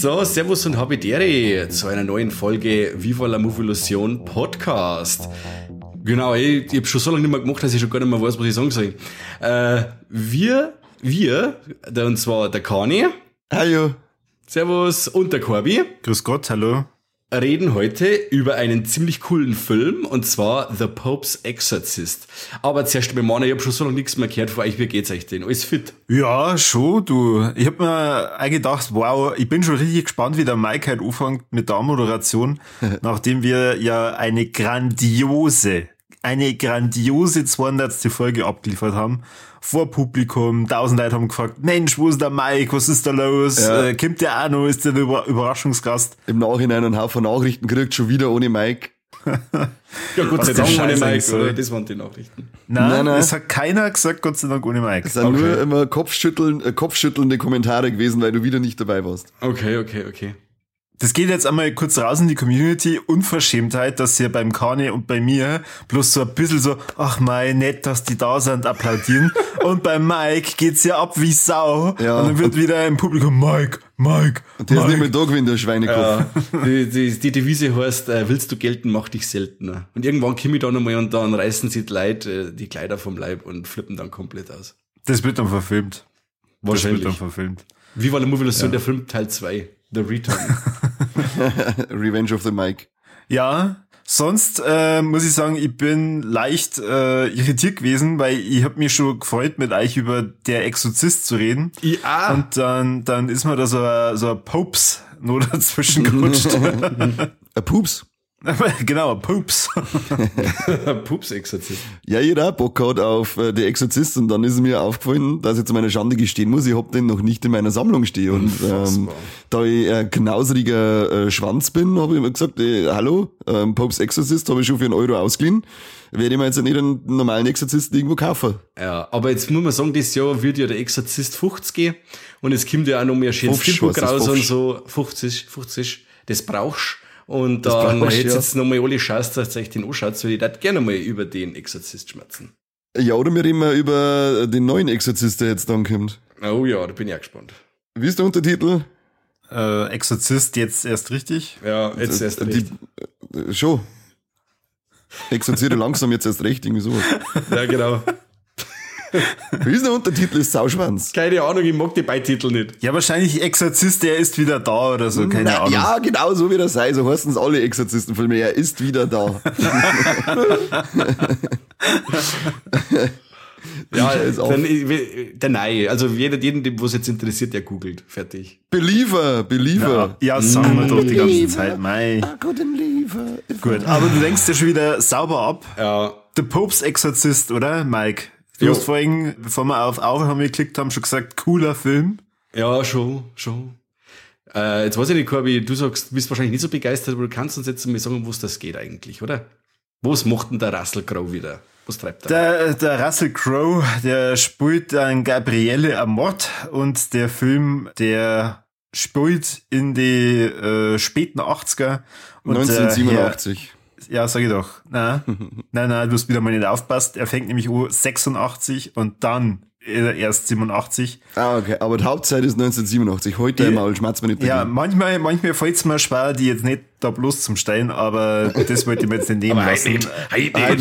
So, Servus und Habidere zu einer neuen Folge Viva la Movilusion Podcast. Genau, ich, ich habe schon so lange nicht mehr gemacht, dass ich schon gar nicht mehr weiß, was ich sagen soll. Äh, wir, wir, und zwar der Kani. Hallo. Servus und der Corby. Grüß Gott, hallo reden heute über einen ziemlich coolen Film und zwar The Pope's Exorcist. Aber zuerst mal, Mann, ich habe schon so lange nichts mehr gehört von euch. Wie geht's euch denn? Alles fit? Ja, schon, du. Ich hab mir eigentlich gedacht, wow, ich bin schon richtig gespannt, wie der Mike halt anfängt mit der Moderation, nachdem wir ja eine grandiose, eine grandiose 200. Folge abgeliefert haben vor Publikum, tausend Leute haben gefragt, Mensch, wo ist der Mike, was ist da los, ja. äh, kommt der auch noch, ist der Über Überraschungsgast? Im Nachhinein ein Haufen Nachrichten kriegt, schon wieder ohne Mike. ja, Gott sei Dank ohne Mike, oder? Das waren die Nachrichten. Nein, nein, nein, es hat keiner gesagt, Gott sei Dank ohne Mike. Es sind okay. nur immer Kopfschütteln, äh, kopfschüttelnde Kommentare gewesen, weil du wieder nicht dabei warst. Okay, okay, okay. Das geht jetzt einmal kurz raus in die Community. Unverschämtheit, dass hier beim Kane und bei mir bloß so ein bisschen so, ach mein, nett, dass die da sind, applaudieren. und beim Mike geht's ja ab wie Sau. Ja. Und dann wird wieder im Publikum, Mike, Mike. Und der Mike. ist nicht mehr da gewesen, der Schweinekopf. Ja. die, die, die Devise heißt, äh, willst du gelten, mach dich seltener. Und irgendwann komme ich da nochmal und dann reißen sie die Leute äh, die Kleider vom Leib und flippen dann komplett aus. Das wird dann verfilmt. Wahrscheinlich. Das wird dann verfilmt. Wie war der Movie ja. der Film Teil 2? The Return. Revenge of the Mike. Ja, sonst äh, muss ich sagen, ich bin leicht äh, irritiert gewesen, weil ich habe mich schon gefreut, mit euch über der Exorzist zu reden. Ja. Und dann, dann ist mir da so ein, so ein Popes nur dazwischen gerutscht. ein Pups. genau, Poops. Poops-Exorzist. Ja, jeder hat Bock gehabt auf äh, die Exorzist und dann ist mir aufgefallen, dass ich zu meiner Schande gestehen muss, ich hab den noch nicht in meiner Sammlung stehen. Und ähm, da ich ein knauseriger äh, Schwanz bin, habe ich immer gesagt, äh, hallo, ähm, Popes Exorzist habe ich schon für einen Euro ausgeliehen. Werde ich mir jetzt nicht einen normalen Exorzisten irgendwo kaufen. Ja, aber jetzt muss man sagen, dieses Jahr wird ja der Exorzist 50 gehen und es kommt ja auch noch mehr schönes Filmbuch raus und so 50, 50, das brauchst und das dann hätte ja. jetzt nochmal alle Chance, dass ihr euch den anschaut, weil ich das gerne mal über den Exorzist schmerzen. Ja, oder wir reden mal über den neuen Exorzist, der jetzt dann kommt. Oh ja, da bin ich auch gespannt. Wie ist der Untertitel? Äh, Exorzist jetzt erst richtig? Ja, jetzt erst recht. Die, äh, schon. Exorziere langsam jetzt erst recht, irgendwie so. Ja, genau. Wie ist der Untertitel? Ist Sauschwanz. Keine Ahnung, ich mag die Beititel nicht. Ja, wahrscheinlich Exorzist, der ist wieder da oder so, keine Na, Ahnung. Ja, genau so wie das sei. So heißen es alle Exorzistenfilme. Er ist wieder da. ja, dann, der Neue. Also jeder, jeden, was jetzt interessiert, der googelt. Fertig. Believer, Believer. Ja, ja sagen wir doch die ganze Zeit. Mei. Gut, aber du denkst ja schon wieder sauber ab. Ja. The Pope's Exorzist, oder, Mike? Du jo. hast vorhin, bevor wir auf Aufnahme geklickt haben, schon gesagt, cooler Film. Ja, schon, schon. Äh, jetzt weiß ich nicht, Corby, du sagst, du bist wahrscheinlich nicht so begeistert, aber du kannst uns jetzt mal sagen, wo es das geht eigentlich, oder? Was macht denn der Russell Crowe wieder? Was treibt er? Der, der Russell Crowe, der spielt dann Gabriele Amort und der Film, der spielt in die äh, späten 80er. Und 1987. Ja, sag ich doch. Nein, nein, nein, du hast wieder mal nicht aufpasst. Er fängt nämlich an 86 und dann erst 87. Ah, okay. Aber die Hauptzeit ist 1987. Heute einmal schmerzt man nicht Ja, manchmal, manchmal fällt es mir schwer, die jetzt nicht da bloß zum Stellen, aber das wollte ich mir jetzt nicht nehmen lassen. Heute nicht, heute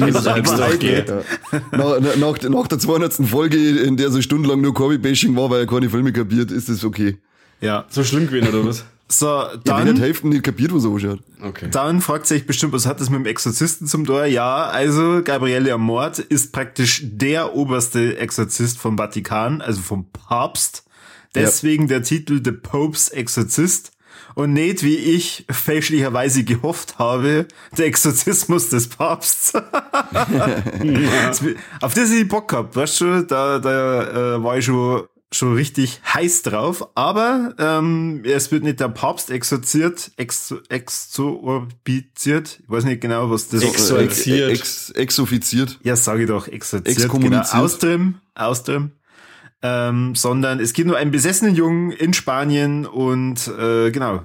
nach, nach, nach der 200. Folge, in der so stundenlang nur Corby-Bashing war, weil er keine Filme kapiert, ist das okay. Ja. So schlimm gewesen, oder was? So, dann. Ja, die Hälfte nicht kapiert, was er ausschaut. Okay. Dann fragt sich bestimmt, was hat das mit dem Exorzisten zum Tor? Ja, also Gabriele Amort ist praktisch der oberste Exorzist vom Vatikan, also vom Papst. Deswegen ja. der Titel The Pope's Exorzist und nicht, wie ich fälschlicherweise gehofft habe, der Exorzismus des Papstes. Auf das ich Bock gehabt, weißt du, da, da äh, war ich schon schon richtig heiß drauf, aber ähm, es wird nicht der Papst exorziert, ex, exorbiziert, ich weiß nicht genau, was das ist. Exorziert. Ex, exoffiziert. Ja, sage ich doch, exorziert. Genau, austrim, austrim. Ähm, sondern es geht nur einen besessenen Jungen in Spanien und äh, genau,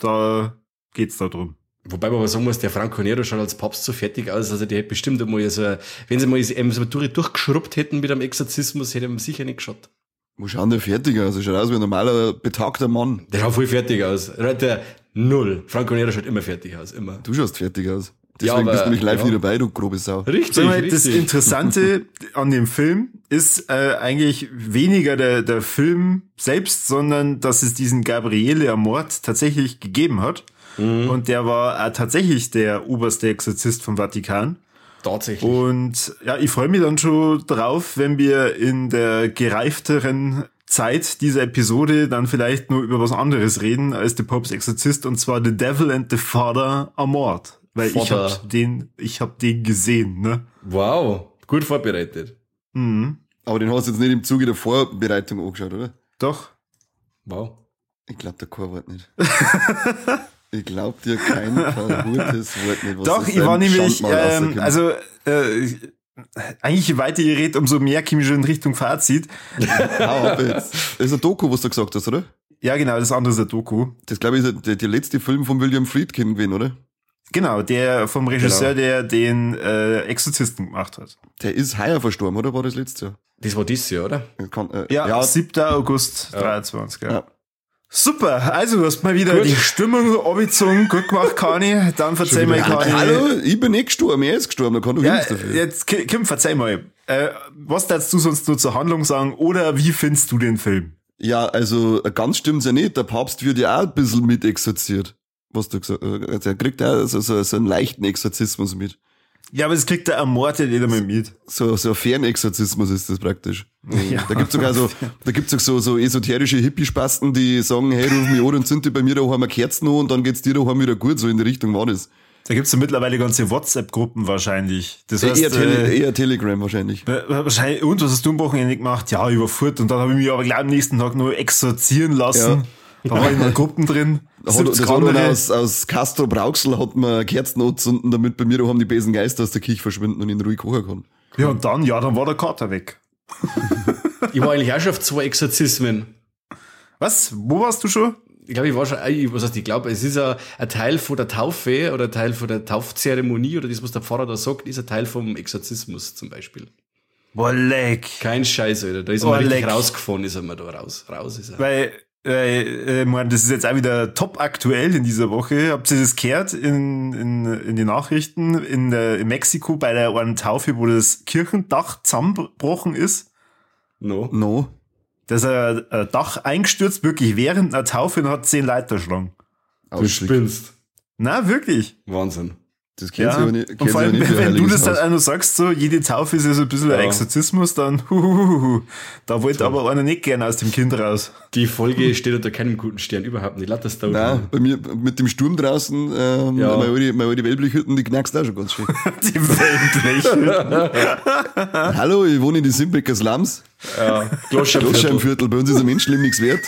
da geht's da drum. Wobei man aber sagen muss, der Franco Nero schaut als Papst so fertig aus, also der hätte bestimmt einmal so, wenn sie mal so eine Tour durchgeschrubbt hätten mit einem Exorzismus, hätte man sicher nicht geschaut. Wo schaut der fertig aus? Er schaut aus wie ein normaler, betagter Mann. Der schaut voll fertig aus. Der Null. Franco Nero schaut immer fertig aus, immer. Du schaust fertig aus. Deswegen ja, aber, bist du nämlich live ja. nie dabei, du grobe Sau. Richtig, mal, richtig. Das Interessante an dem Film ist äh, eigentlich weniger der, der Film selbst, sondern dass es diesen Gabriele Amort tatsächlich gegeben hat. Mhm. Und der war äh, tatsächlich der oberste Exorzist vom Vatikan. Tatsächlich. Und ja, ich freue mich dann schon drauf, wenn wir in der gereifteren Zeit dieser Episode dann vielleicht nur über was anderes reden als The Pope's Exorzist und zwar The Devil and the Father Amort. Weil Vater. ich hab den, ich hab den gesehen, ne? Wow, gut vorbereitet. Mhm. Aber den hast du jetzt nicht im Zuge der Vorbereitung angeschaut, oder? Doch. Wow. Ich glaube der Chorwort nicht. Ich glaube dir kein verhurtes Wort nicht. Was Doch, ich war nämlich, ähm, also äh, eigentlich je weiter ihr redet, umso mehr komme ich schon in Richtung Fazit. Hau Das ist ein Doku, was du gesagt hast, oder? Ja, genau, das andere ist ein Doku. Das glaube ich ist der, der letzte Film von William Friedkin gewesen, oder? Genau, der vom Regisseur, genau. der den äh, Exorzisten gemacht hat. Der ist heuer verstorben, oder war das letzte Jahr? Das war dieses Jahr, oder? Kann, äh, ja, ja, 7. August ja. 23, ja. ja. Super, also du hast mal wieder Gut. die Stimmung abgezogen, gut gemacht, Kani. Dann verzeih mal, Kani. Hallo, ich bin nicht gestorben, er ist gestorben, da kann du ja, dafür. Jetzt, Kim, verzeih mal. Äh, was darfst du sonst nur zur Handlung sagen oder wie findest du den Film? Ja, also ganz stimmt's ja nicht. Der Papst wird ja auch ein bisschen mit exorziert. Was du gesagt hast. Also er kriegt auch so, so, so einen leichten Exorzismus mit. Ja, aber das kriegt der Ermordete nicht einmal mit. So, so Fernexorzismus ist das praktisch. Ja. Da gibt's sogar so, da gibt's so, so esoterische Hippie-Spasten, die sagen, hey, ruf mich an und zünd bei mir daheim eine Kerzen an und dann geht's dir daheim wieder gut. So in die Richtung war das. Da gibt's ja mittlerweile ganze WhatsApp-Gruppen wahrscheinlich. Das heißt, eher, Tele äh, eher Telegram wahrscheinlich. Wahrscheinlich. Und was hast du am Wochenende gemacht? Ja, überfurt. Und dann habe ich mich aber gleich am nächsten Tag nur exorzieren lassen. Ja. Da war ich in Gruppen drin. Das war dann aus, aus Castro Brauxel hat man Kerzen anzünden, damit bei mir haben die bösen Geister aus der Kirche verschwinden und ihn ruhig kochen kann. Ja, und dann, ja, dann war der Kater weg. ich war eigentlich auch schon auf zwei Exorzismen. Was? Wo warst du schon? Ich glaube, ich war schon, was heißt, ich glaube, es ist ein, ein, Teil von der Taufe oder ein Teil von der Taufzeremonie oder das, was der Pfarrer da sagt, ist ein Teil vom Exorzismus zum Beispiel. Boah, leck. Kein Scheiß, Alter. Da ist man richtig rausgefahren, ist er mal da raus. Raus ist er. Weil äh, äh, man, das ist jetzt auch wieder top aktuell in dieser Woche. Habt ihr das gehört in, in, in die Nachrichten in, der, in Mexiko bei der einen Taufe, wo das Kirchendach zusammengebrochen ist? No. No. Da ist ein, ein Dach eingestürzt, wirklich während einer Taufe und hat zehn Leiter geschlagen. Du spinnst. Na, wirklich. Wahnsinn. Das kennt ja. sie nicht. Und vor allem, nicht wenn du das dann auch noch sagst, so, jede Taufe ist ja so ein bisschen ja. ein Exorzismus, dann, huhuhu, da wollte aber einer nicht gerne aus dem Kind raus. Die Folge steht unter keinem guten Stern, überhaupt nicht. Lass das da Nein, bei mir, mit dem Sturm draußen, ähm, ja. meine alte, meine alte Wellblichhütten, die knackst auch schon ganz schön. die Wellblichhütten. Hallo, ich wohne in die Simbecker Slums. Ja, Gloschheimviertel. Bei uns ist ein Menschenleben nichts wert.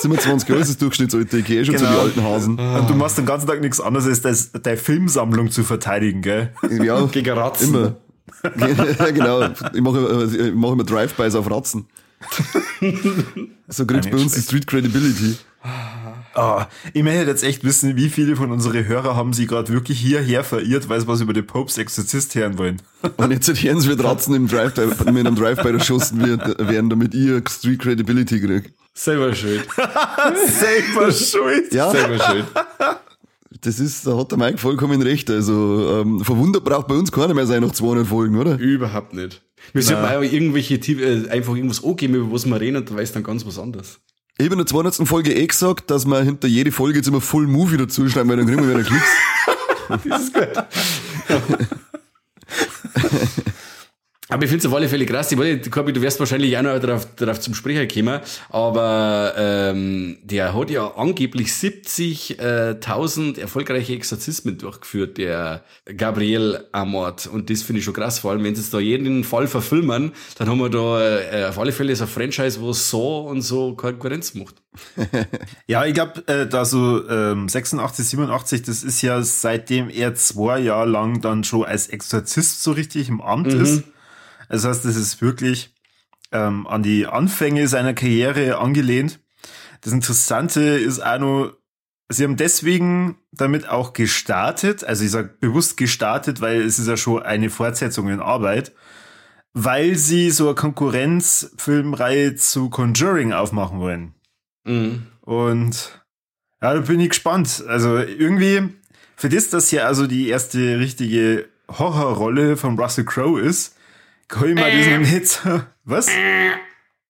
27 Jahre ist das Durchschnittsalter. Ich gehe schon genau. zu die alten Hasen. Und du machst den ganzen Tag nichts anderes, als deine Filmsammlung zu verteidigen, gell? Ja, gegen Ratzen. Immer. genau. Ich mache, ich mache immer Drive-Bys auf Ratzen. so kriegst du bei uns die Street Credibility. Ah, ich möchte jetzt echt wissen, wie viele von unseren Hörer haben sie gerade wirklich hierher verirrt, weil sie was über den Popes Exorzist hören wollen. Und jetzt hören sie, wie Ratzen im Drive mit einem Drive-By erschossen werden, damit ihr Street Credibility kriegt. Selber schuld. Selber schuld. Ja. Selber schuld. Das ist, da hat der Mike vollkommen recht. Also, ähm, verwundert braucht bei uns keiner mehr sein nach 200 Folgen, oder? Überhaupt nicht. Wir sollten auch irgendwelche, äh, einfach irgendwas angeben, über was wir reden, und da weiß dann ganz was anderes. Ich habe in der 200. Folge eh gesagt, dass wir hinter jede Folge jetzt immer Full Movie dazu schreiben, weil dann kriegen wir wieder Klicks. das ist gut. Aber ich finde es auf alle Fälle krass. Ich wollte, Korbi, du wirst wahrscheinlich auch noch darauf, darauf zum Sprecher kommen. Aber ähm, der hat ja angeblich 70.000 äh, erfolgreiche Exorzismen durchgeführt, der Gabriel Amort. Und das finde ich schon krass. Vor allem, wenn sie jetzt da jeden Fall verfilmen, dann haben wir da äh, auf alle Fälle so ein Franchise, wo so und so Konkurrenz macht. ja, ich glaube, äh, da so ähm, 86, 87, das ist ja seitdem er zwei Jahre lang dann schon als Exorzist so richtig im Amt mhm. ist. Das heißt, das ist wirklich ähm, an die Anfänge seiner Karriere angelehnt. Das Interessante ist auch noch, sie haben deswegen damit auch gestartet, also ich sage bewusst gestartet, weil es ist ja schon eine Fortsetzung in Arbeit. weil sie so eine Konkurrenzfilmreihe zu Conjuring aufmachen wollen. Mhm. Und ja, da bin ich gespannt. Also irgendwie, für das, dass ja also die erste richtige Horrorrolle von Russell Crowe ist, kann ich mal diesen nicht so, was?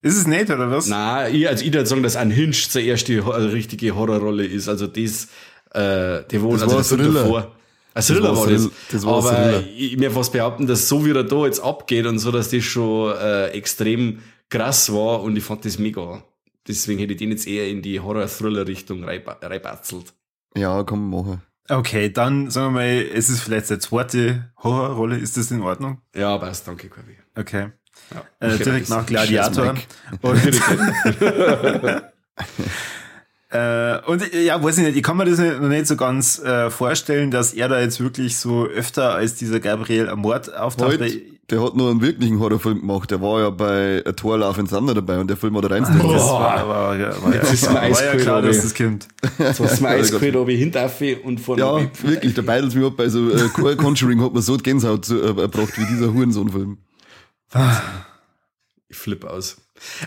Ist es nicht, oder was? Na, ich, also ich würde sagen, dass Unhinged zuerst die ho- richtige Horrorrolle ist. Also das, äh, die wohnt, Das also war das Thriller. davor. Ein Thriller war war das. Das war Aber Thriller. ich mir fast behaupten, dass so wie er da jetzt abgeht und so, dass das schon äh, extrem krass war und ich fand das mega. Deswegen hätte ich den jetzt eher in die Horror-Thriller-Richtung reinbatzelt. Ja, kann man machen. Okay, dann sagen wir mal, es ist vielleicht die zweite Horrorrolle. Ist das in Ordnung? Ja, passt, danke, Corby. Okay. Ja. Äh, direkt nach Gladiator. Und, äh, und äh, ja, weiß ich nicht, ich kann mir das nicht- noch nicht so ganz äh, vorstellen, dass er da jetzt wirklich so öfter als dieser Gabriel am Mord auftaucht. Halt, weil- der hat nur einen wirklichen Horrorfilm gemacht. Der war ja bei A Tor Love and Thunder dabei und der Film hat er reinstellen Das war, war, war, war, Jetzt ist mir war, war ja klar, dass das kommt. Jetzt hast du mir Ja, ob ich hinterfe und von Ja, wirklich, der beidelt mich ab bei so äh, Con- Conjuring hat man so die Gänsehaut zu, äh, erbracht wie dieser Hurensohn-Film. Ich flippe aus.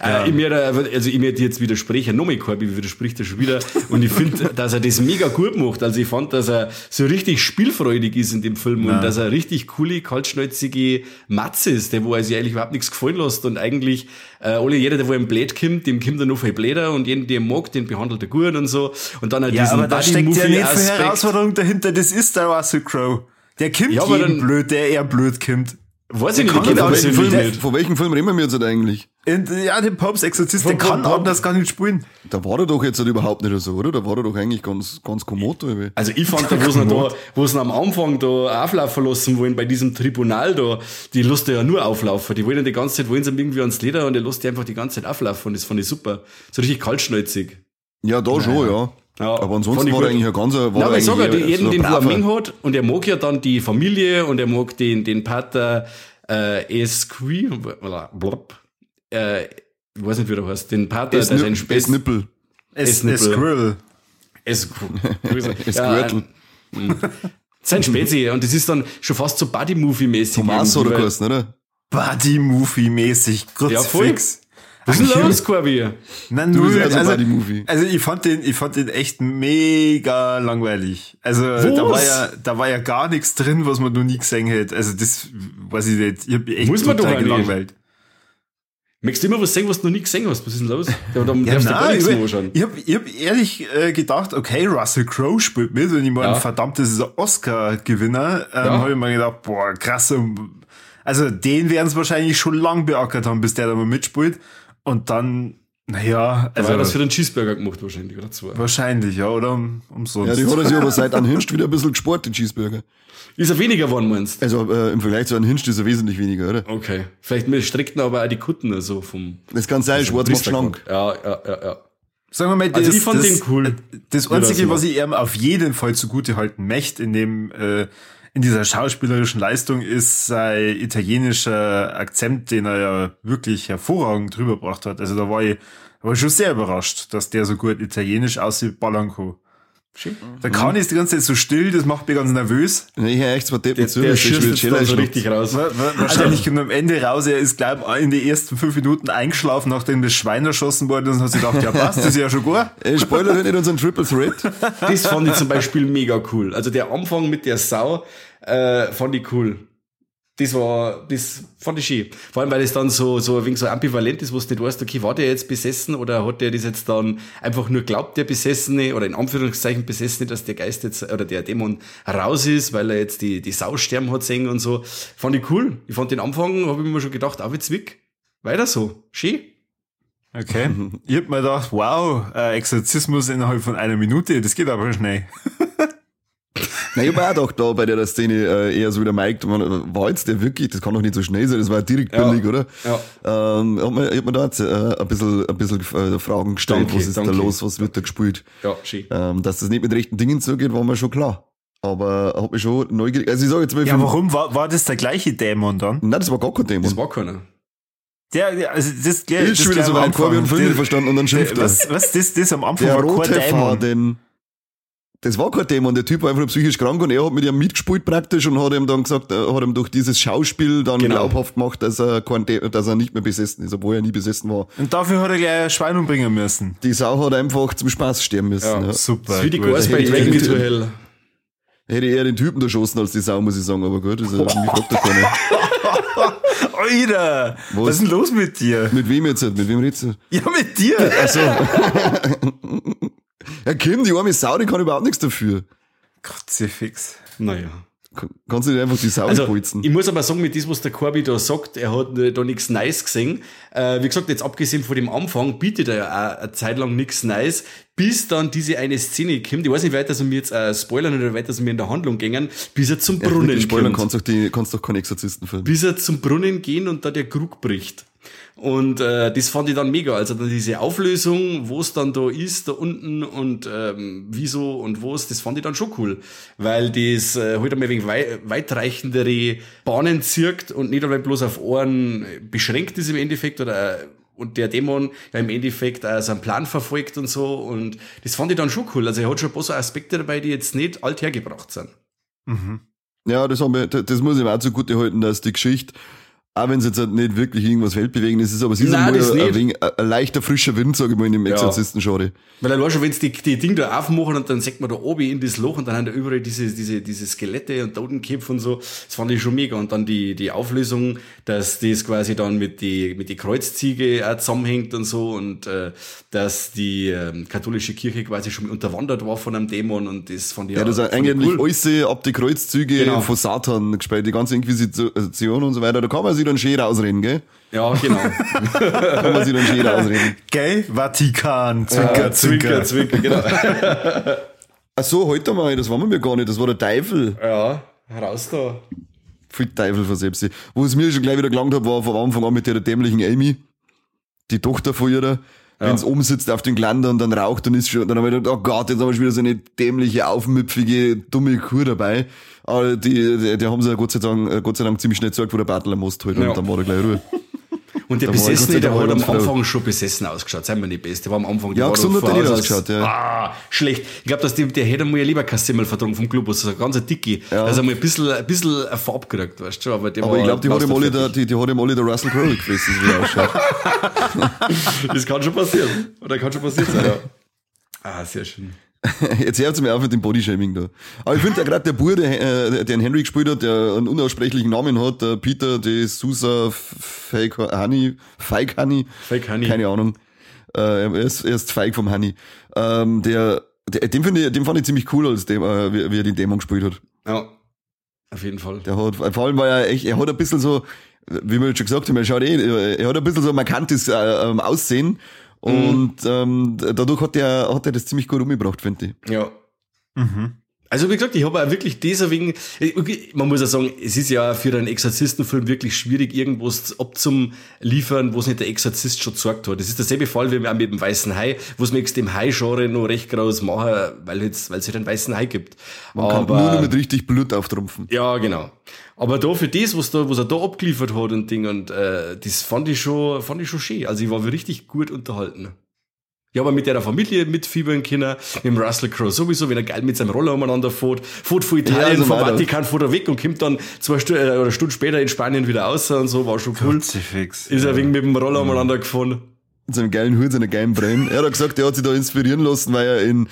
Äh, ich mir, also ich mir jetzt widersprechen, nochmal Corby widerspricht er schon wieder. Und ich finde, dass er das mega gut macht. Also ich fand, dass er so richtig spielfreudig ist in dem Film und dass er richtig coole, kaltschnäuzige Matze ist, der wo er sich eigentlich überhaupt nichts gefallen lässt und eigentlich äh, alle, jeder, der wo im Blät kommt, dem kommt er noch viel Bläder und jeden, der ihn mag, den behandelt er gut und so. Und dann hat Ja, diesen aber da steckt ja nicht viel. Herausforderung dahinter. Das ist der Russell Crowe. Der kommt Ja, aber jeden dann- blöd, der eher blöd kommt. Weiß ich nicht, Welchen persönlich Film, nicht. von welchem Film reden wir jetzt eigentlich? Und, ja, der Popes Exorzist, der kann vom- anders gar nicht spielen. Da war er doch jetzt halt überhaupt nicht so, oder? Da war er doch eigentlich ganz, ganz kommod. irgendwie. Also ich fand da, wo sie da, wo sie am Anfang da auflaufen lassen wollen bei diesem Tribunal da, die er ja nur auflaufen. Die wollen ja die ganze Zeit, wollen sie irgendwie ans Leder und der lässt die einfach die ganze Zeit auflaufen und das fand ich super. So richtig kaltschnäuzig. Ja, da schon, ja. Ja, aber ansonsten war er eigentlich ein ganzer, war er aber ich eigentlich sag ja, jeden, so den wo er braver- Ming hat und er mag ja dann die Familie und er mag den, den Pater äh, Esqui, blub, äh, ich weiß nicht, wie der heißt, den Pater, Es der sein Spitz, es Nippel. Es, Ist nicht es blöd. Squirrel. Es, Es ja, Gürtel. ähm, sein Spezi und das ist dann schon fast so Buddy-Movie-mäßig. Thomas irgendwie, oder geheißen, oder? Buddy-Movie-mäßig. Ja, voll. Was ist denn los, Corby? Nein, Du bist also Also, Buddy-Movie. also ich fand den, ich fand den echt mega langweilig. Also da war ja, da war ja gar nichts drin, was man noch nie gesehen hätte. Also das weiß ich nicht. Ich hab mich echt Muss man doch total nicht. gelangweilt. Möchtest du immer was sehen, was du noch nie gesehen hast? Was ist denn los? Ja, dann Ja, nein, ich, ich habe ich hab ehrlich äh, gedacht, okay, Russell Crowe spielt mit und ich meine, Ja. verdammt, das ist ein Oscar-Gewinner. Ähm, Ja. Habe ich mir gedacht, boah, krass. Also den werden es wahrscheinlich schon lang beackert haben, bis der da mal mitspielt. Und dann, naja, Also, war das für also den Cheeseburger gemacht wahrscheinlich, oder zwei. wahrscheinlich, ja, oder um, umsonst. Ja, die hat er sich aber seit Unhinged wieder ein bisschen gesport, die Cheeseburger. Ist er weniger geworden, meinst du? Also äh, im Vergleich zu Unhinged ist er wesentlich weniger, oder? Okay. Vielleicht mir streckten aber auch die Kutten so vom Das kann sein, schwarz macht schlank. Ja, ja, ja, ja. Sagen wir mal, das, Also ich fand das, den cool. Das Einzige, was ich ihm auf jeden Fall zugute halten möchte in dem, äh, in dieser schauspielerischen Leistung ist sein italienischer Akzent, den er ja wirklich hervorragend drüber gebracht hat. Also da war ich, war ich schon sehr überrascht, dass der so gut italienisch aussieht, Balanco. Schön. Der Kahn ist die ganze Zeit so still, das macht mich ganz nervös. Nee, ich echt zwei Der, zu, der ist schießt jetzt dann so richtig raus. Wa- wa- Wahrscheinlich kommt am Ende raus, er ist, glaub in die ersten fünf Minuten eingeschlafen, nachdem das Schwein erschossen wurde und hat sich gedacht, ja passt, das ist ja schon gut. Ey, Spoiler nicht unseren Triple Threat. Das fand ich zum Beispiel mega cool. Also der Anfang mit der Sau äh, fand ich cool. Das war, das fand ich schön. Vor allem, weil es dann so, so ein wenig so ambivalent ist, wo du nicht weißt, okay, war der jetzt besessen oder hat der das jetzt dann einfach nur glaubt, der Besessene oder in Anführungszeichen Besessene, dass der Geist jetzt oder der Dämon raus ist, weil er jetzt die, die Sau sterben hat sehen und so. Fand ich cool. Ich fand den Anfang, habe ich mir schon gedacht, auch jetzt Zwick. Weiter so. Schön. Okay. Ich hab mir gedacht, wow, äh, Exorzismus innerhalb von einer Minute, das geht aber schnell. Nein, ich hab auch gedacht, da bei der Szene äh, eher so wieder Mike, man, war jetzt der wirklich, das kann doch nicht so schnell sein, das war direkt Ja. billig, oder? Ja. Ähm, mir, ich hab mir da jetzt äh, ein bisschen, ein bisschen äh, Fragen gestellt, Danke, was ist danke. da los, was wird da gespielt? Ja, schön. Ähm, dass das nicht mit rechten Dingen zugeht, war mir schon klar. Aber hat mich schon neugierig, also ich sage jetzt mal, Ja, warum? War, war das der gleiche Dämon dann? Nein, das war gar kein Dämon. Das war keiner. Der, der also das, der, Ich das schon wieder so am weit vor wie ein Anfang. Film nicht Der- verstanden und dann der- schimpft er. Was, was, das, das am Anfang Der war kein rote Dämon. Faden, Das war kein Dämon, der Typ war einfach psychisch krank und er hat mit ihm mitgespielt praktisch und hat ihm dann gesagt, äh, hat ihm durch dieses Schauspiel dann genau. glaubhaft gemacht, dass er, kein dass er nicht mehr besessen ist, obwohl er nie besessen war. Und dafür hat er gleich ein Schwein umbringen müssen. Die Sau hat einfach zum Spaß sterben müssen. Ja, ja. super. Das ist wie die Ghost bei Dragon to Hell. Hätte eher den Typen erschossen als die Sau, muss ich sagen, aber gut, das ist, mich fragt der keiner. Alter, was? was ist denn los mit dir? Mit wem jetzt? Mit wem redest du? Ja, mit dir. Also. ja, Kim, die arme Sau, die kann überhaupt nichts dafür. Kruzifix. Naja. Kannst du dir einfach die Sau also, bolzen. Ich muss aber sagen, mit dem, was der Corby da sagt, er hat da nichts Nice gesehen. Äh, wie gesagt, jetzt abgesehen von dem Anfang, bietet er ja auch eine Zeit lang nichts Nice, bis dann diese eine Szene kommt. Ich weiß nicht, weiter sie mir jetzt äh, spoilern oder weiter sie mir in der Handlung gängen, bis er zum Brunnen ja, spoilern kommt. Kannst du kannst doch keinen Exorzisten filmen. Bis er zum Brunnen gehen und da der Krug bricht. Und äh, das fand ich dann mega. Also dann diese Auflösung, wo es dann da ist, da unten und ähm, wieso und wo es, das fand ich dann schon cool. Weil das äh, halt einmal wegen wei weitreichendere Bahnen zirkt und nicht einmal bloß auf Ohren beschränkt ist im Endeffekt oder äh, und der Dämon ja im Endeffekt auch seinen Plan verfolgt und so. Und das fand ich dann schon cool. Also er hat schon ein paar so Aspekte dabei, die jetzt nicht alt hergebracht sind. Mhm. Ja, das, haben wir, das muss ich mir auch zugute halten, dass die Geschichte auch wenn es jetzt nicht wirklich irgendwas weltbewegendes ist, aber es ist Nein, ein, ein, wenig, ein, leichter frischer Wind, sage ich mal, in dem Exorzisten-Genre. Weil allein schon, wenn die, die Ding da aufmachen und dann sagt man da oben in das Loch und dann haben da überall diese, diese, diese Skelette und Totenköpfe und so, das fand ich schon mega. Und dann die, die Auflösung, dass das quasi dann mit die, mit die Kreuzziege auch zusammenhängt und so und äh, dass die ähm, katholische Kirche quasi schon unterwandert war von einem Dämon und das fand ich Ja, das ist eigentlich cool. alles ab die Kreuzzüge genau. von Satan gespielt, die ganze Inquisition und so weiter, da kann man sich sich dann schön rausreden, gell? Ja, genau. Kann man sich dann schön rausreden. Gell? Vatikan. Zwinker, ja, Zwinker, Zwinker, genau. Ach so, heute mal, das war mir gar nicht, das war der Teufel. Ja, raus da. Viel Teufel versetzt Wo es mir schon gleich wieder gelangt hat, war von Anfang an mit der dämlichen Amy, die Tochter von ihrer. Ja. Wenn es oben sitzt auf den Gländer und dann raucht, dann ist schon, dann habe ich gedacht, oh Gott, jetzt haben wir schon wieder so eine dämliche, aufmüpfige, dumme Kur dabei. Aber die, die, die haben sie ja Gott sei Dank, äh, Gott sei Dank ziemlich schnell gesagt, wo der am Most halt, ja. und dann war er gleich Ruhe. Und der Besessene, der hat am Anfang schon besessen ausgeschaut, seien wir nicht best. Der war am Anfang, der ja, gesund hat er nicht ausgeschaut, ja. Ah, schlecht. Ich glaube, dass die, der hätte mal lieber kein Semmel vertrunken vom Globus, so eine ganz dicke. Ja. Also mal ein bisschen, ein bisschen eine Farbe gekriegt, weißt du, aber der Aber ich glaube, die der, die, die hat ihm alle der Russell Crowe gefressen, wie er ausschaut. das kann schon passieren. Oder kann schon passiert sein, ja. Ah, sehr schön. Jetzt hört mir auf mit dem Bodyshaming da. Aber ich finde ja gerade der Bur, der, äh, den Henry gespielt hat, der einen unaussprechlichen Namen hat, der Peter de Sousa Fake Honey, Fake Honey. Fake Honey. Keine Ahnung. Äh, er, ist, er ist Feig vom Honey. Ähm, der, der, dem, finde ich, dem fand ich ziemlich cool, als dem, äh, wie, wie er den Dämon gespielt hat. Ja. Auf jeden Fall. Der hat, vor allem war er echt, er hat ein bisschen so, wie wir schon gesagt haben, er schaut eh, er hat ein bisschen so ein markantes äh, ähm, Mhm. Und ähm, dadurch hat er, hat er das ziemlich gut umgebracht, finde ich. Ja. Mhm. Also wie gesagt, ich habe auch wirklich deswegen, man muss ja sagen, es ist ja für einen Exorzistenfilm wirklich schwierig, irgendwas abzuliefern, wo es nicht der Exorzist schon gezeigt hat. Das ist derselbe Fall wie auch mit dem Weißen Hai, wo es mir dem Hai-Genre noch recht groß machen, weil jetzt, weil es halt einen Weißen Hai gibt. Man Aber, kann nur mit richtig Blut auftrumpfen. Ja, genau. Aber da für das, was da, was er da abgeliefert hat und Ding und äh, das fand ich schon, fand ich schon schön. Also ich war richtig gut unterhalten. Ja, aber mit der Familie mitfiebern können, mit dem Russell Crowe sowieso, wenn er geil mit seinem Roller umeinander fährt, fährt von Italien, ja, also vom Vatikan, fährt er weg und kommt dann zwei Stunden äh, oder Stunden später in Spanien wieder raus und so, war schon cool. Ist er ja. wegen mit dem Roller umeinander gefahren. Mit seinem geilen Hut, seiner geilen Brille. Er hat gesagt, er hat sich da inspirieren lassen, weil er in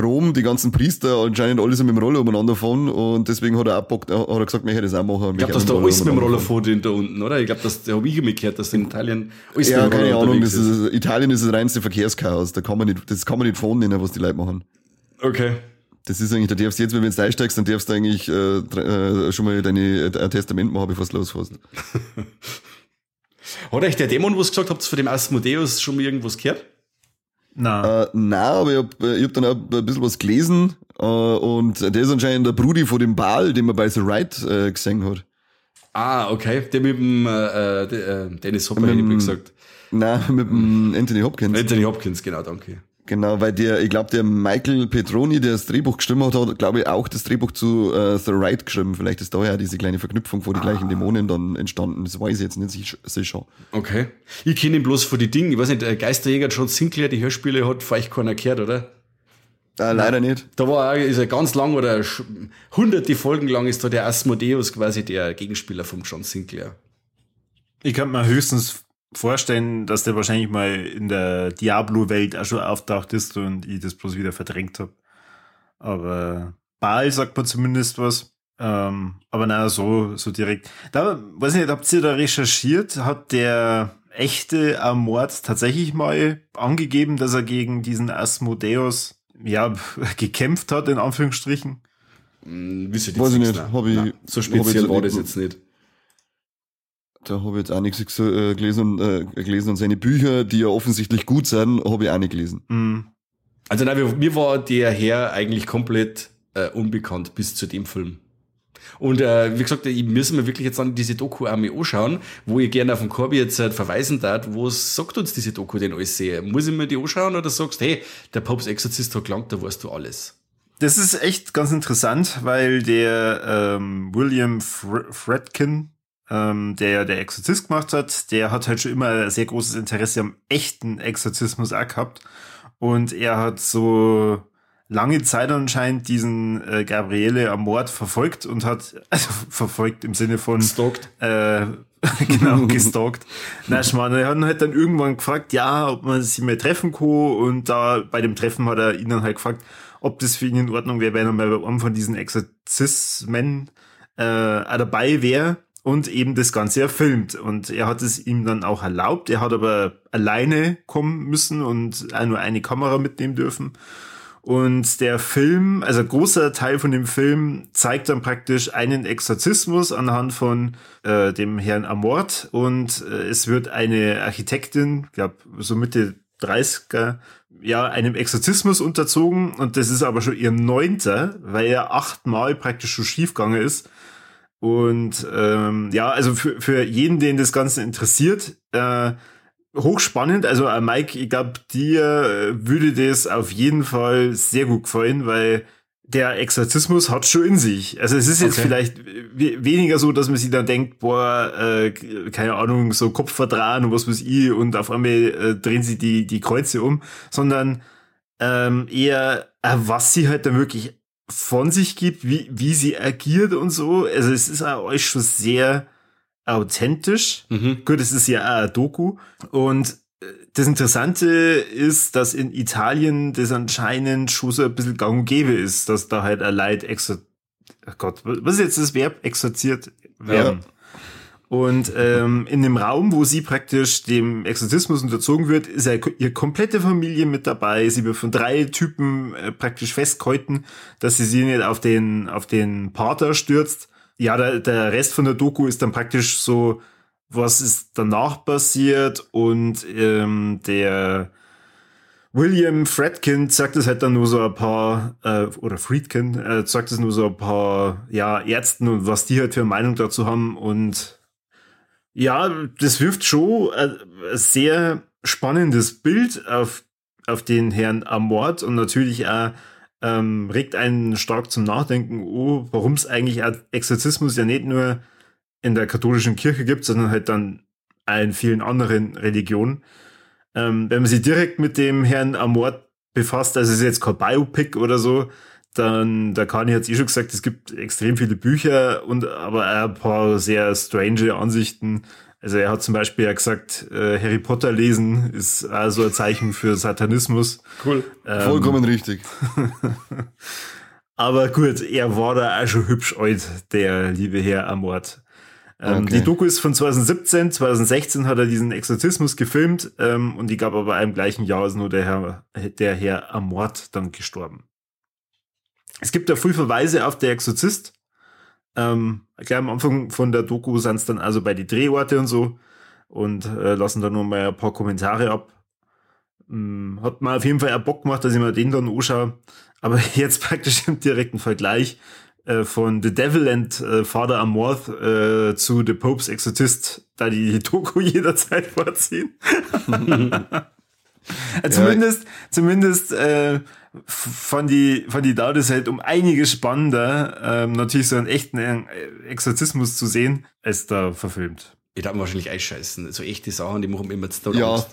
Rom die ganzen Priester anscheinend alle so mit dem Roller umeinander fahren und deswegen hat er auch Bock, hat er gesagt, ich hätte das auch machen. Ich glaube, dass da alles mit dem Roller fährt da unten, oder? Ich glaube, das habe ich gehört, dass in Italien alles Ja, mit dem keine Ahnung, das ist, Italien ist das reinste Verkehrschaos, da kann man nicht, das kann man nicht fahren nennen, was die Leute machen. Okay. Das ist eigentlich, da darfst du jetzt, wenn du einsteigst, dann darfst du eigentlich äh, äh, schon mal deine äh, Testament machen, bevor du losfährst. Hat euch der Dämon, was gesagt habt, von dem Asmodeus schon mal irgendwas gehört? Nein. Äh, nein, aber ich hab, ich hab dann auch ein bisschen was gelesen äh, und der ist anscheinend der Brudi von dem Ball, den man bei The Right äh, gesehen hat. Ah, okay. Der mit dem äh, äh, Dennis Hopper, hätte ich gesagt. Nein, mit dem Anthony Hopkins. Anthony Hopkins, genau, danke. Genau, weil der, ich glaube, der Michael Petroni, der das Drehbuch geschrieben hat, hat, glaube ich, auch das Drehbuch zu äh, The Right geschrieben. Vielleicht ist da ja diese kleine Verknüpfung vor die ah. gleichen Dämonen dann entstanden. Das weiß ich jetzt nicht sicher. Okay. Ich kenne ihn bloß vor die Dinge. Ich weiß nicht, Geisterjäger John Sinclair, die Hörspiele hat vielleicht keiner gehört, oder? Äh, leider nicht. Da war ist er ganz lang oder hunderte Folgen lang ist da der Asmodeus quasi der Gegenspieler vom John Sinclair. Ich kann mir höchstens vorstellen, dass der wahrscheinlich mal in der Diablo-Welt auch schon auftaucht ist und ich das bloß wieder verdrängt habe. Aber Baal sagt man zumindest was. Ähm, aber naja, so, so direkt. Da, weiß nicht, habt ihr da recherchiert? Hat der echte Amort tatsächlich mal angegeben, dass er gegen diesen Asmodeus ja, gekämpft hat, in Anführungsstrichen? Hm, Weiß ich nicht. Hab ich, so speziell war das jetzt nicht. Da habe ich jetzt auch nichts äh, gelesen, und, äh, gelesen und seine Bücher, die ja offensichtlich gut sind, habe ich auch nicht gelesen. Mhm. Also nein, mir war der Herr eigentlich komplett äh, unbekannt bis zu dem Film. Und äh, wie gesagt, ich müssen wir wirklich jetzt an diese Doku auch mal anschauen, wo ich gerne auf den Korbi jetzt halt verweisen darf, wo sagt uns diese Doku denn alles sehr? Muss ich mir die anschauen oder sagst, hey, der Popes Exorzist hat gelangt, da weißt du alles? Das ist echt ganz interessant, weil der ähm, William Fr Fredkin, ähm, der der Exorzist gemacht hat, der hat halt schon immer sehr großes Interesse am echten Exorzismus auch gehabt. Und er hat so lange Zeit anscheinend diesen äh, Gabriele am Mord verfolgt und hat, also verfolgt im Sinne von gestalkt. Äh, genau, gestalkt. Na, Schmarrn, er hat ihn halt dann irgendwann gefragt, ja, ob man sich mal treffen kann und da bei dem Treffen hat er ihn dann halt gefragt, ob das für ihn in Ordnung wäre, wenn er mal bei einem von diesen Exorzismen äh, dabei wäre und eben das Ganze erfilmt. Und er hat es ihm dann auch erlaubt. Er hat aber alleine kommen müssen und nur eine Kamera mitnehmen dürfen. Und der Film, also großer Teil von dem Film, zeigt dann praktisch einen Exorzismus anhand von äh, dem Herrn Amort. Und äh, es wird eine Architektin, glaube so Mitte 30er, ja, einem Exorzismus unterzogen. Und das ist aber schon ihr neunter, weil er achtmal praktisch schon schiefgegangen ist. Und ähm, ja, also für, für jeden, den das Ganze interessiert, äh, hochspannend. Also äh, Mike, ich glaube, dir äh, würde das auf jeden Fall sehr gut gefallen, weil der Exorzismus hat schon in sich. Also es ist jetzt okay. vielleicht weniger so, dass man sich dann denkt, boah, äh, keine Ahnung, so Kopf verdrahen und was weiß ich und auf einmal äh, drehen sie die, die Kreuze um, sondern ähm, eher, äh, was sie halt da wirklich von sich gibt, wie, wie sie agiert und so. Also es ist auch euch schon sehr authentisch. Mhm. Gut, es ist ja auch ein Doku. Und äh, das Interessante ist, dass in Italien das anscheinend schon so ein bisschen gang und gäbe ist, dass da halt ein Leid exor... Ach Gott, was ist jetzt das Verb? Exorziert werden. Ja. Und ähm, in dem Raum, wo sie praktisch dem Exorzismus unterzogen wird, ist ja ihre komplette Familie mit dabei. Sie wird von drei Typen äh, praktisch festgehalten, dass sie sie nicht auf den, auf den Pater stürzt. Ja, der, der Rest von der Doku ist dann praktisch so, was ist danach passiert? Und ähm, der William Fredkin sagt es halt dann nur so ein paar, äh, oder Friedkin, äh, sagt es nur so ein paar, ja, Ärzten und was die halt für Meinung dazu haben. Und ja, das wirft schon ein, ein sehr spannendes Bild auf, auf den Herrn Amort und natürlich auch ähm, regt einen stark zum Nachdenken, oh, warum es eigentlich Exorzismus ja nicht nur in der katholischen Kirche gibt, sondern halt dann in vielen anderen Religionen. Ähm, wenn man sich direkt mit dem Herrn Amort befasst, also ist jetzt kein Biopic oder so, dann, da kann ich jetzt eh schon gesagt, es gibt extrem viele Bücher und aber auch ein paar sehr strange Ansichten also er hat zum Beispiel ja gesagt, äh, Harry Potter lesen ist also ein Zeichen für Satanismus. Cool. Ähm, Vollkommen richtig. aber gut, er war da auch schon hübsch alt, der liebe Herr Amort. Ähm, okay. Die Doku ist von 2017, 2016 hat er diesen Exorzismus gefilmt ähm, und ich glaube aber im gleichen Jahr ist nur der Herr, der Herr Amort dann gestorben. Es gibt da früh Verweise auf der Exorzist. Ähm, gleich am Anfang von der Doku sind es dann also bei die Drehorte und so und äh, lassen dann nur mal ein paar Kommentare ab. Ähm, hat mir auf jeden Fall auch Bock gemacht, dass ich mir den dann anschaue. Aber jetzt praktisch im direkten Vergleich äh, von The Devil and äh, Father Amorth äh, zu The Pope's Exorcist, da die, die Doku jederzeit vorziehen. Äh, zumindest, ja. zumindest äh, von die von die Dauer ist halt um einiges spannender, ähm, natürlich so einen echten äh, Exorzismus zu sehen, als da verfilmt. Ich darf wahrscheinlich einscheißen. So echte Sachen, die machen immer zu Ja.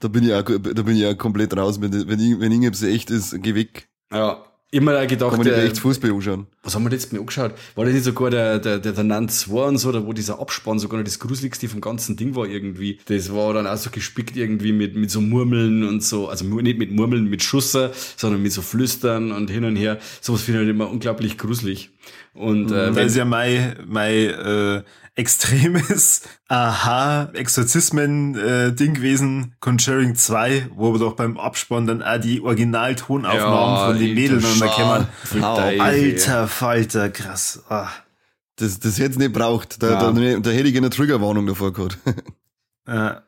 Da bin ich auch, da bin ich auch komplett raus. Wenn, wenn, wenn Inge echt ist, geh weg. Ja, immer gedacht, Kann man echt Fußball anschauen. Was haben wir jetzt mir angeschaut? War das nicht sogar der, der, der, der Nant 2 und so, da wo dieser Abspann sogar noch das Gruseligste vom ganzen Ding war irgendwie. Das war dann auch so gespickt irgendwie mit, mit so Murmeln und so, also nicht mit Murmeln, mit Schusser, sondern mit so Flüstern und hin und her. Sowas finde ich halt immer unglaublich gruselig. Und, äh, weil ist ja mein, mein äh, extremes Aha-Exorzismen-Ding äh, gewesen, Conjuring 2, wo wir doch beim Abspann dann auch die Originaltonaufnahmen ja, von den Mädeln da man, alter Falter, krass. Ah. Das, das hätte nicht braucht. Da, ja. da, da hätte ich eine Triggerwarnung davor gehabt. Ja.